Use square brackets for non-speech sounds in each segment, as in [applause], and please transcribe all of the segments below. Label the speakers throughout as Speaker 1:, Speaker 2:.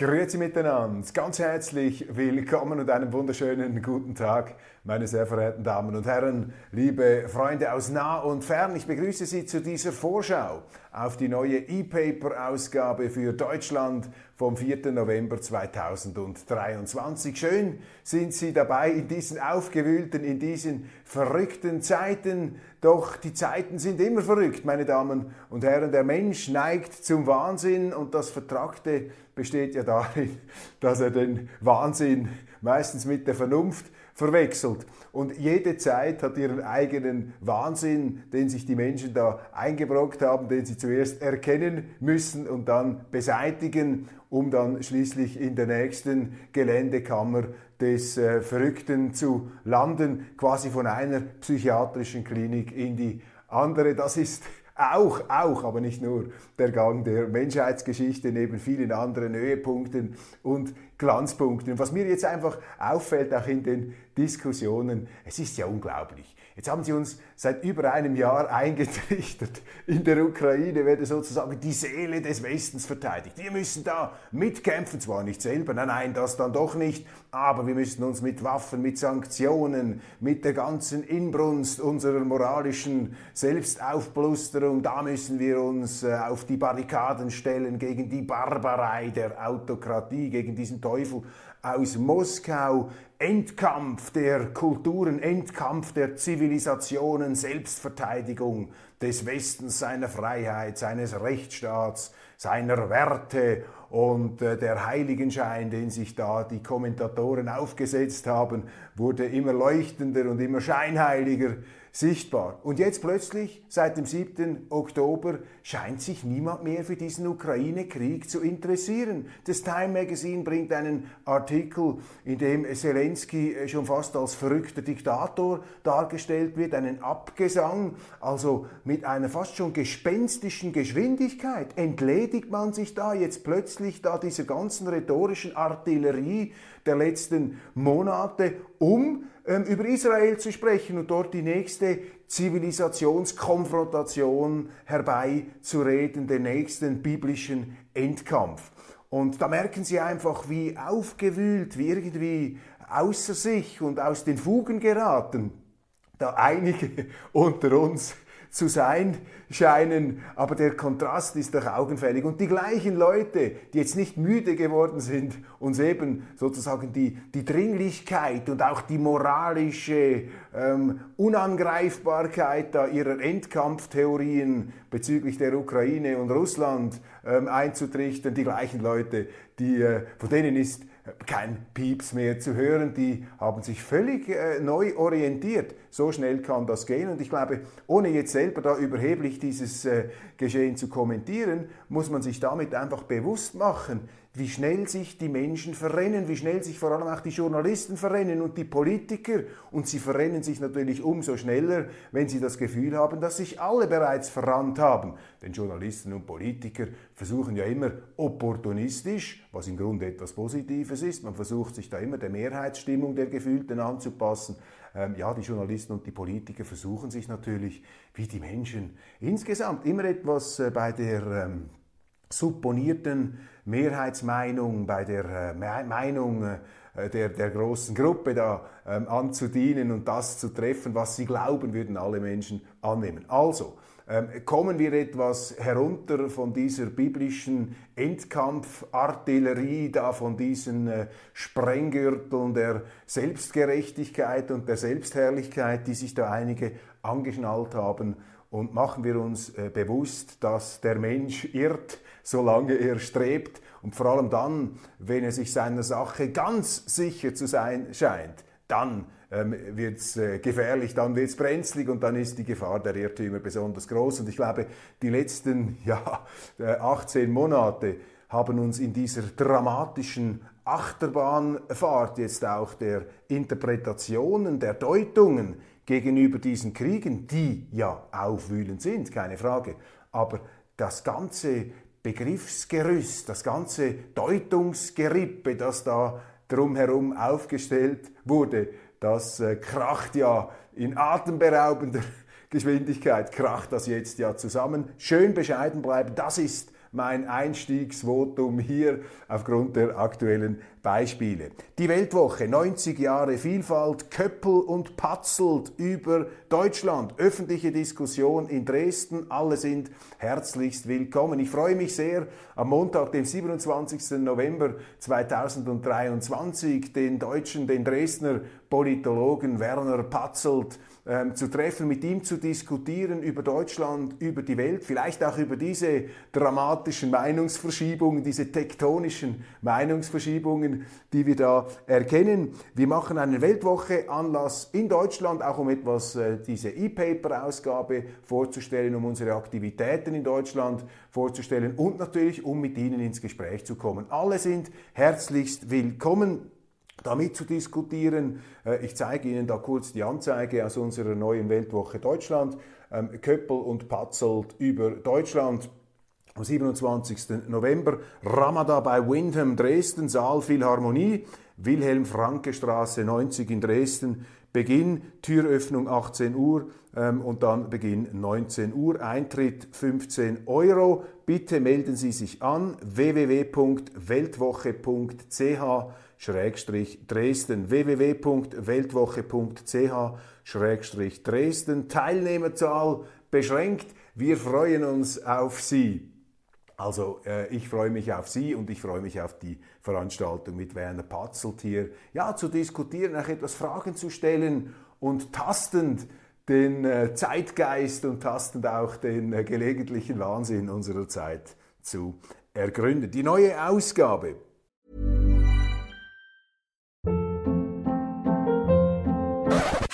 Speaker 1: Grüezi miteinander, ganz herzlich willkommen und einen wunderschönen guten Tag, meine sehr verehrten Damen und Herren, liebe Freunde aus nah und fern. Ich begrüße Sie zu dieser Vorschau auf die neue E-Paper-Ausgabe für Deutschland vom 4. November 2023. Schön sind Sie dabei in diesen aufgewühlten, in diesen verrückten Zeiten. Doch die Zeiten sind immer verrückt, meine Damen und Herren. Der Mensch neigt zum Wahnsinn und das Vertragte besteht ja darin, [laughs] dass er den Wahnsinn meistens mit der Vernunft verwechselt. Und jede Zeit hat ihren eigenen Wahnsinn, den sich die Menschen da eingebrockt haben, den sie zuerst erkennen müssen und dann beseitigen, um dann schließlich in der nächsten Geländekammer des äh, Verrückten zu landen, quasi von einer psychiatrischen Klinik in die andere. Das ist auch, auch, aber nicht nur der Gang der Menschheitsgeschichte neben vielen anderen Höhepunkten und Glanzpunkten. Was mir jetzt einfach auffällt, auch in den Diskussionen, es ist ja unglaublich. Jetzt haben sie uns seit über einem Jahr eingetrichtert, in der Ukraine werde sozusagen die Seele des Westens verteidigt. Wir müssen da mitkämpfen, zwar nicht selber, nein, nein, das dann doch nicht, aber wir müssen uns mit Waffen, mit Sanktionen, mit der ganzen Inbrunst unserer moralischen Selbstaufblusterung, da müssen wir uns äh, auf die Barrikaden stellen gegen die Barbarei der Autokratie, gegen diesen Teufel aus Moskau, Endkampf der Kulturen, Endkampf der Zivilisationen, Selbstverteidigung des Westens, seiner Freiheit, seines Rechtsstaats, seiner Werte und äh, der Heiligenschein, den sich da die Kommentatoren aufgesetzt haben, wurde immer leuchtender und immer scheinheiliger sichtbar. Und jetzt plötzlich, seit dem 7. Oktober, scheint sich niemand mehr für diesen Ukraine-Krieg zu interessieren. Das Time Magazine bringt einen Artikel, in dem Zelensky äh, schon fast als verrückter Diktator dargestellt wird, einen Abgesang, also mit einer fast schon gespenstischen Geschwindigkeit entledigt man sich da jetzt plötzlich da dieser ganzen rhetorischen Artillerie der letzten Monate, um ähm, über Israel zu sprechen und dort die nächste Zivilisationskonfrontation herbeizureden, den nächsten biblischen Endkampf. Und da merken Sie einfach, wie aufgewühlt, wie irgendwie außer sich und aus den Fugen geraten da einige [laughs] unter uns zu sein scheinen, aber der Kontrast ist doch augenfällig. Und die gleichen Leute, die jetzt nicht müde geworden sind, uns eben sozusagen die, die Dringlichkeit und auch die moralische ähm, Unangreifbarkeit da ihrer Endkampftheorien bezüglich der Ukraine und Russland ähm, einzutrichtern, die gleichen Leute, die, äh, von denen ist kein Pieps mehr zu hören. Die haben sich völlig äh, neu orientiert. So schnell kann das gehen. Und ich glaube, ohne jetzt selber da überheblich dieses äh, Geschehen zu kommentieren, muss man sich damit einfach bewusst machen, wie schnell sich die Menschen verrennen, wie schnell sich vor allem auch die Journalisten verrennen und die Politiker. Und sie verrennen sich natürlich umso schneller, wenn sie das Gefühl haben, dass sich alle bereits verrannt haben. Denn Journalisten und Politiker versuchen ja immer opportunistisch, was im Grunde etwas Positives ist, man versucht sich da immer der Mehrheitsstimmung der Gefühlten anzupassen. Ähm, ja, die Journalisten und die Politiker versuchen sich natürlich, wie die Menschen insgesamt, immer etwas äh, bei der ähm, supponierten Mehrheitsmeinung, bei der äh, Meinung äh, der, der großen Gruppe da ähm, anzudienen und das zu treffen, was sie glauben, würden alle Menschen annehmen. Also, ähm, kommen wir etwas herunter von dieser biblischen Endkampfartillerie, da von diesen äh, Sprenggürteln der Selbstgerechtigkeit und der Selbstherrlichkeit, die sich da einige angeschnallt haben, und machen wir uns bewusst, dass der Mensch irrt, solange er strebt und vor allem dann, wenn er sich seiner Sache ganz sicher zu sein scheint, dann ähm, wird es äh, gefährlich, dann wird es brenzlig und dann ist die Gefahr der Irrtümer besonders groß. Und ich glaube, die letzten [laughs] ja, 18 Monate haben uns in dieser dramatischen Achterbahnfahrt jetzt auch der Interpretationen, der Deutungen gegenüber diesen Kriegen, die ja aufwühlend sind, keine Frage, aber das ganze Begriffsgerüst, das ganze Deutungsgerippe, das da drumherum aufgestellt wurde, das äh, kracht ja in atemberaubender [laughs] Geschwindigkeit, kracht das jetzt ja zusammen. Schön bescheiden bleiben, das ist mein Einstiegsvotum hier aufgrund der aktuellen Beispiele. Die Weltwoche, 90 Jahre Vielfalt, Köppel und Patzelt über Deutschland. Öffentliche Diskussion in Dresden. Alle sind herzlichst willkommen. Ich freue mich sehr, am Montag, dem 27. November 2023, den Deutschen, den Dresdner Politologen Werner Patzelt ähm, zu treffen, mit ihm zu diskutieren über Deutschland, über die Welt, vielleicht auch über diese dramatischen Meinungsverschiebungen, diese tektonischen Meinungsverschiebungen, die wir da erkennen. Wir machen eine Weltwoche Anlass in Deutschland, auch um etwas äh, diese E-Paper-Ausgabe vorzustellen, um unsere Aktivitäten in Deutschland vorzustellen und natürlich, um mit Ihnen ins Gespräch zu kommen. Alle sind herzlichst willkommen damit zu diskutieren. Äh, ich zeige Ihnen da kurz die Anzeige aus unserer neuen Weltwoche Deutschland. Ähm, Köppel und Patzelt über Deutschland. Am 27. November Ramada bei Windham Dresden, Saal Philharmonie, Wilhelm Franke Straße 90 in Dresden. Beginn, Türöffnung 18 Uhr ähm, und dann Beginn 19 Uhr. Eintritt 15 Euro. Bitte melden Sie sich an www.weltwoche.ch Dresden www.weltwoche.ch Dresden Teilnehmerzahl beschränkt. Wir freuen uns auf Sie. Also äh, ich freue mich auf Sie und ich freue mich auf die Veranstaltung mit Werner Patzelt hier. Ja, zu diskutieren, auch etwas Fragen zu stellen und tastend den äh, Zeitgeist und tastend auch den äh, gelegentlichen Wahnsinn unserer Zeit zu ergründen. Die neue Ausgabe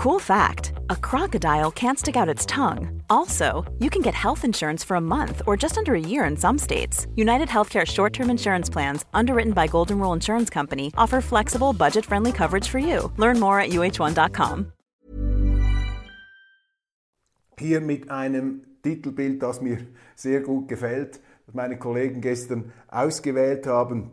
Speaker 2: Cool fact a crocodile can't stick out its tongue. Also, you can get health insurance for a month or just under a year in some states. United Healthcare short term insurance plans, underwritten by Golden Rule Insurance Company, offer flexible, budget friendly coverage for you. Learn more at uh1.com.
Speaker 1: Hier mit einem Titelbild, das mir sehr gut gefällt, das meine Kollegen gestern ausgewählt haben.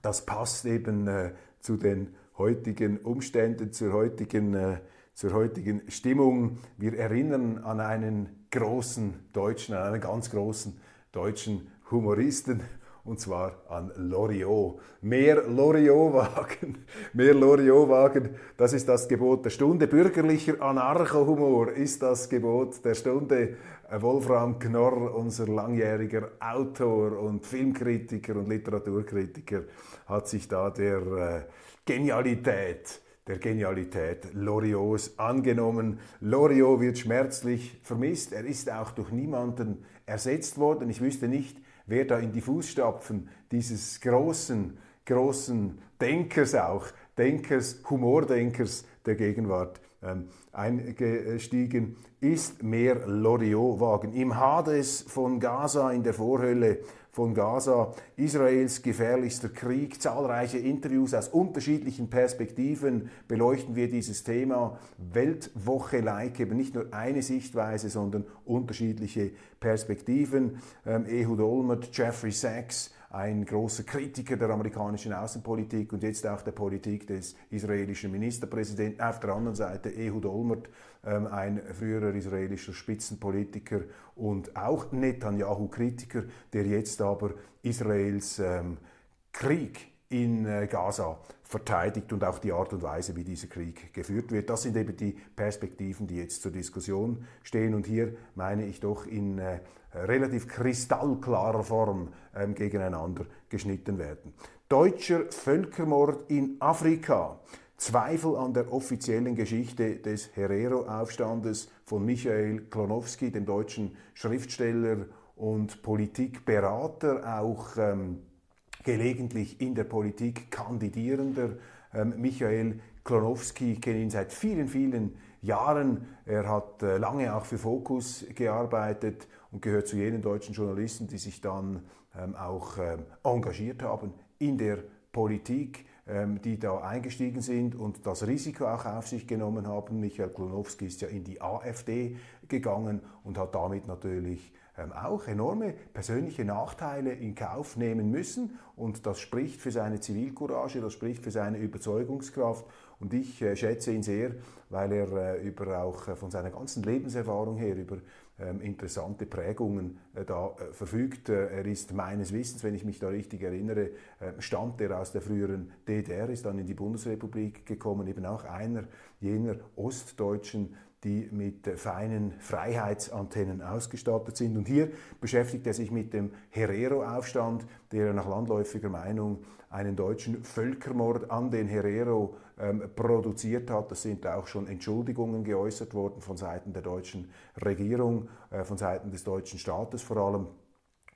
Speaker 1: Das passt eben äh, zu den heutigen Umständen, zur heutigen äh, zur heutigen Stimmung. Wir erinnern an einen großen Deutschen, an einen ganz großen deutschen Humoristen, und zwar an Loriot. Mehr Loriot-Wagen, [laughs] mehr Loriot-Wagen, das ist das Gebot der Stunde. Bürgerlicher Anarcho-Humor ist das Gebot der Stunde. Wolfram Knorr, unser langjähriger Autor und Filmkritiker und Literaturkritiker, hat sich da der äh, Genialität der Genialität Loriots angenommen. Loriot wird schmerzlich vermisst. Er ist auch durch niemanden ersetzt worden. Ich wüsste nicht, wer da in die Fußstapfen dieses großen, großen Denkers auch, Denkers, Humordenkers der Gegenwart ähm, eingestiegen ist. Mehr Loriot-Wagen. Im Hades von Gaza in der Vorhölle von Gaza, Israels gefährlichster Krieg, zahlreiche Interviews aus unterschiedlichen Perspektiven beleuchten wir dieses Thema. Weltwoche-like, eben nicht nur eine Sichtweise, sondern unterschiedliche Perspektiven. Ähm, Ehud Olmert, Jeffrey Sachs, ein großer Kritiker der amerikanischen Außenpolitik und jetzt auch der Politik des israelischen Ministerpräsidenten. Auf der anderen Seite Ehud Olmert, ähm, ein früherer israelischer Spitzenpolitiker und auch Netanyahu-Kritiker, der jetzt aber Israels ähm, Krieg in äh, Gaza verteidigt und auch die Art und Weise, wie dieser Krieg geführt wird. Das sind eben die Perspektiven, die jetzt zur Diskussion stehen. Und hier meine ich doch in äh, relativ kristallklarer Form ähm, gegeneinander geschnitten werden. Deutscher Völkermord in Afrika. Zweifel an der offiziellen Geschichte des Herero-Aufstandes von Michael Klonowski, dem deutschen Schriftsteller und Politikberater, auch ähm, gelegentlich in der Politik kandidierender ähm, Michael Klonowski. Kenne ihn seit vielen, vielen Jahren. Er hat äh, lange auch für Focus gearbeitet und gehört zu jenen deutschen Journalisten, die sich dann ähm, auch ähm, engagiert haben in der Politik, die da eingestiegen sind und das Risiko auch auf sich genommen haben. Michael Klonowski ist ja in die AfD gegangen und hat damit natürlich auch enorme persönliche Nachteile in Kauf nehmen müssen. Und das spricht für seine Zivilcourage, das spricht für seine Überzeugungskraft. Und ich äh, schätze ihn sehr, weil er äh, über auch äh, von seiner ganzen Lebenserfahrung her über ähm, interessante Prägungen da verfügt. Er ist meines Wissens, wenn ich mich da richtig erinnere, stammt er aus der früheren DDR, ist dann in die Bundesrepublik gekommen, eben auch einer jener Ostdeutschen, die mit feinen Freiheitsantennen ausgestattet sind. Und hier beschäftigt er sich mit dem Herero-Aufstand, der nach landläufiger Meinung einen deutschen Völkermord an den Herero ähm, produziert hat. Das sind auch schon Entschuldigungen geäußert worden von Seiten der deutschen Regierung, äh, von Seiten des deutschen Staates vor allem.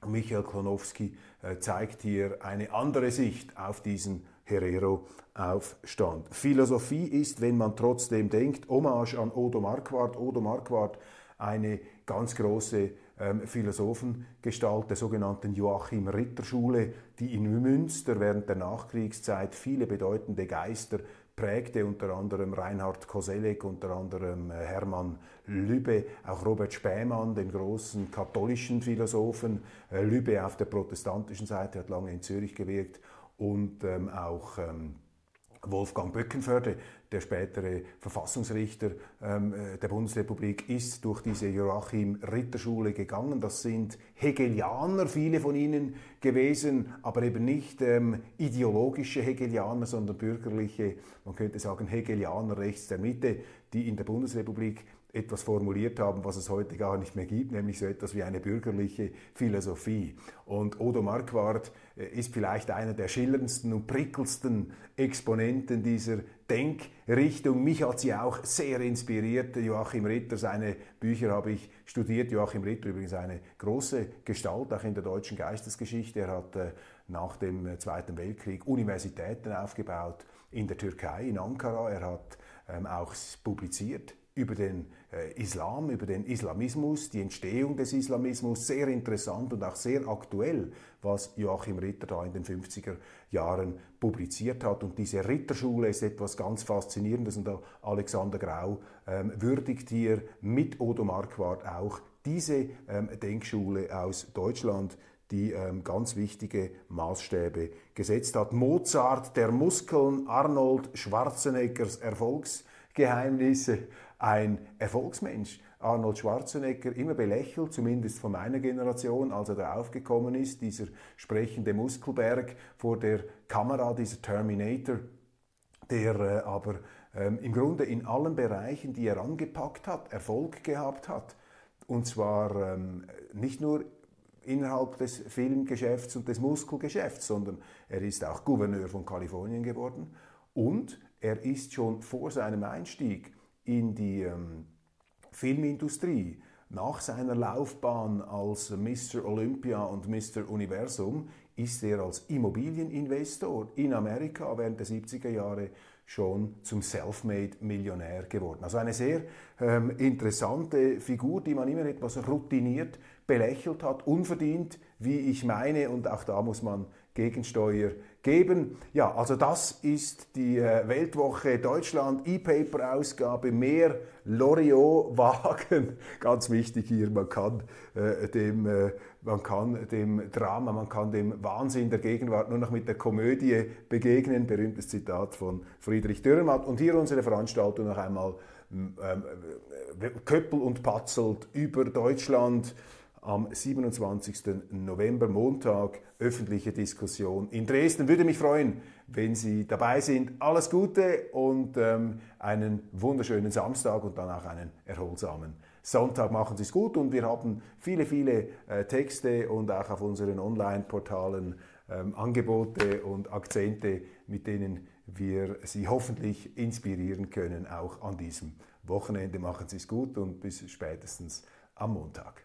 Speaker 1: Michael Klonowski äh, zeigt hier eine andere Sicht auf diesen Herero-Aufstand. Philosophie ist, wenn man trotzdem denkt, Hommage an Odo Marquardt. Odo Marquardt, eine ganz große ähm, Philosophengestalt der sogenannten Joachim Ritter Schule, die in Münster während der Nachkriegszeit viele bedeutende Geister prägte, unter anderem Reinhard Koselleck, unter anderem äh, Hermann Lübbe, auch Robert Spähmann, den großen katholischen Philosophen. Äh, Lübbe auf der protestantischen Seite hat lange in Zürich gewirkt und ähm, auch ähm, Wolfgang Böckenförde, der spätere Verfassungsrichter ähm, äh, der Bundesrepublik, ist durch diese Joachim-Ritterschule gegangen. Das sind Hegelianer, viele von ihnen gewesen, aber eben nicht ähm, ideologische Hegelianer, sondern bürgerliche, man könnte sagen Hegelianer rechts der Mitte, die in der Bundesrepublik etwas formuliert haben, was es heute gar nicht mehr gibt, nämlich so etwas wie eine bürgerliche Philosophie. Und Odo Marquardt äh, ist vielleicht einer der schillerndsten und prickelndsten Exponenten dieser Denkrichtung. Mich hat sie auch sehr inspiriert. Joachim Ritter, seine Bücher habe ich studiert. Joachim Ritter übrigens eine große Gestalt, auch in der deutschen Geistesgeschichte. Er hat äh, nach dem äh, Zweiten Weltkrieg Universitäten aufgebaut in der Türkei, in Ankara. Er hat ähm, auch publiziert über den äh, Islam, über den Islamismus, die Entstehung des Islamismus, sehr interessant und auch sehr aktuell, was Joachim Ritter da in den 50er Jahren publiziert hat. Und diese Ritterschule ist etwas ganz Faszinierendes und Alexander Grau ähm, würdigt hier mit Odo Marquardt auch diese ähm, Denkschule aus Deutschland, die ähm, ganz wichtige Maßstäbe gesetzt hat. Mozart der Muskeln, Arnold Schwarzeneggers Erfolgsgeheimnisse ein Erfolgsmensch. Arnold Schwarzenegger immer belächelt, zumindest von meiner Generation, als er da aufgekommen ist, dieser sprechende Muskelberg vor der Kamera, dieser Terminator, der äh, aber ähm, im Grunde in allen Bereichen, die er angepackt hat, Erfolg gehabt hat. Und zwar ähm, nicht nur innerhalb des Filmgeschäfts und des Muskelgeschäfts, sondern er ist auch Gouverneur von Kalifornien geworden und er ist schon vor seinem Einstieg in die ähm, Filmindustrie nach seiner Laufbahn als Mr. Olympia und Mr. Universum ist er als Immobilieninvestor in Amerika während der 70er Jahre schon zum Selfmade-Millionär geworden. Also eine sehr ähm, interessante Figur, die man immer etwas routiniert belächelt hat, unverdient, wie ich meine, und auch da muss man Gegensteuer geben. Ja, also das ist die äh, Weltwoche Deutschland E-Paper-Ausgabe. Mehr Loriot-Wagen. [laughs] Ganz wichtig hier, man kann, äh, dem, äh, man kann dem Drama, man kann dem Wahnsinn der Gegenwart nur noch mit der Komödie begegnen. Berühmtes Zitat von Friedrich Dürrenmatt. Und hier unsere Veranstaltung noch einmal ähm, äh, Köppel und Patzelt über Deutschland am 27. November, Montag, öffentliche Diskussion in Dresden. Würde mich freuen, wenn Sie dabei sind. Alles Gute und ähm, einen wunderschönen Samstag und dann auch einen erholsamen Sonntag. Machen Sie es gut und wir haben viele, viele äh, Texte und auch auf unseren Online-Portalen ähm, Angebote und Akzente, mit denen wir Sie hoffentlich inspirieren können, auch an diesem Wochenende. Machen Sie es gut und bis spätestens am Montag.